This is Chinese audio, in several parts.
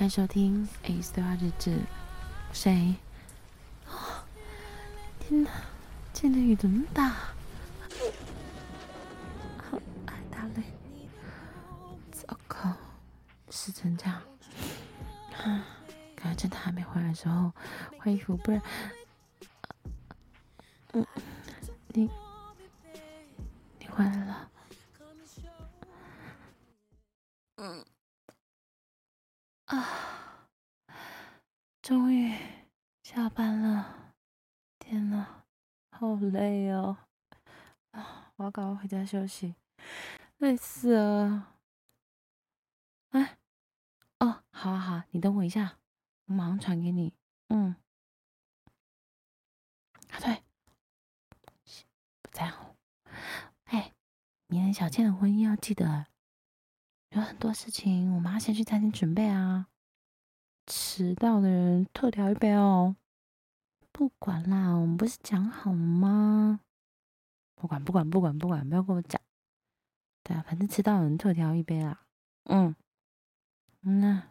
欢迎收听《A 四二日志》。谁？天哪！今天雨这么大，好还打雷。糟糕，湿成这样。啊，赶趁他还没回来的时候换衣服，不然……嗯，你你回来了。终于下班了！天哪，好累哦！啊，我要赶快回家休息，累死了！哎，哦，好啊好，你等我一下，我马上传给你。嗯，啊对，不在乎。哎，明天小倩的婚姻要记得。有很多事情，我们要先去餐厅准备啊！迟到的人特调一杯哦。不管啦，我们不是讲好吗？不管不管不管不管，不要跟我讲。对啊，反正迟到的人特调一杯啦。嗯，那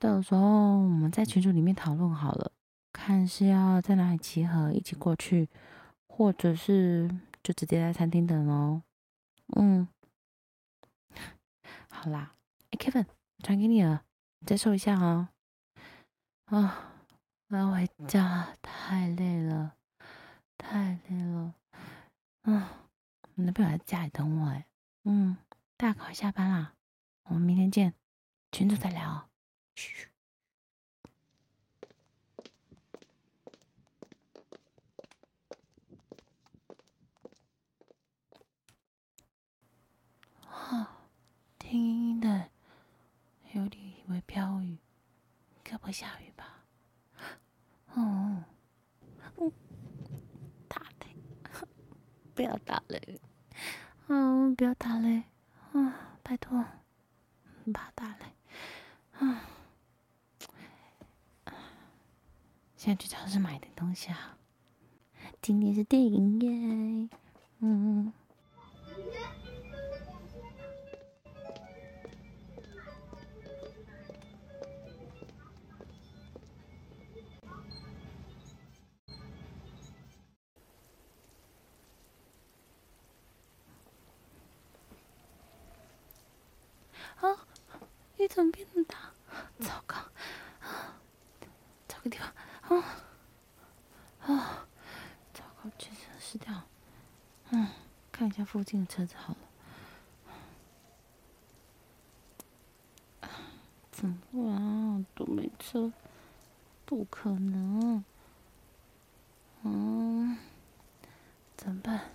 到时候我们在群组里面讨论好了，看是要在哪里集合，一起过去，或者是就直接在餐厅等哦。嗯。好啦，哎，Kevin，传给你了，再说一下啊。啊，我要回家，太累了，太累了。啊，我男朋友在家里等我哎。嗯，大家快下班啦，我们明天见，群主再聊。嘘。听的有点以为飘雨，该不会下雨吧？哦，嗯，打雷，不要打雷，嗯，不要打雷，啊，拜托，不怕打雷，啊，现在去超市买点东西啊，今天是电影耶，嗯。怎么变那么大？糟糕！找个地方。啊啊！糟糕，全身湿掉。嗯，看一下附近的车子好了。怎么办？都没车，不可能。嗯，怎么办？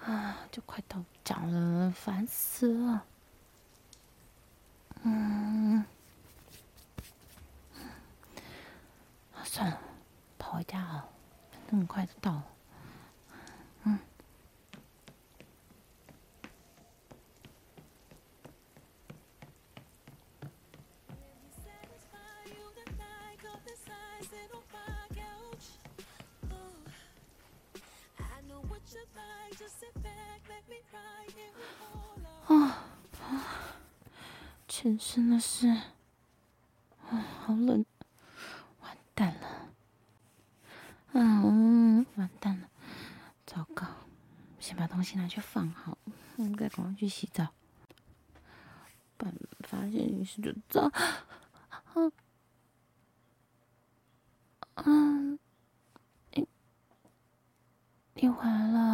啊，就快到家了，烦死了。嗯，算了，跑回家啊，那么快就到了。嗯。啊。全身的事，啊，好冷，完蛋了，嗯，完蛋了，糟糕，先把东西拿去放好，应该赶快去洗澡，不然发现浴室就脏，啊，嗯，你，你回来了。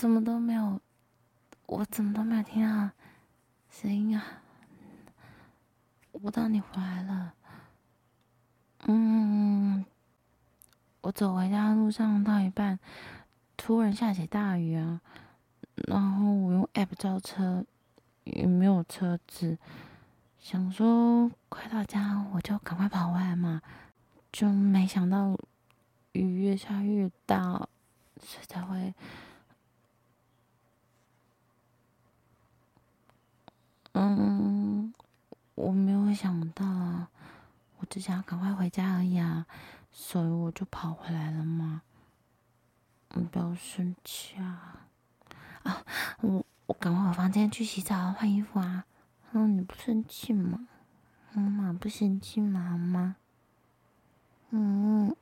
怎么都没有，我怎么都没有听到声音啊！我当你回来了，嗯，我走回家的路上到一半，突然下起大雨啊，然后我用 app 叫车，也没有车子，想说快到家我就赶快跑回来嘛，就没想到雨越下越大，所以才会。嗯，我没想到啊，我只想要赶快回家而已啊，所以我就跑回来了嘛。你不要生气啊！啊，我我赶快回房间去洗澡换衣服啊！嗯，你不生气吗？妈妈不生气吗？好吗？嗯。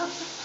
Okay.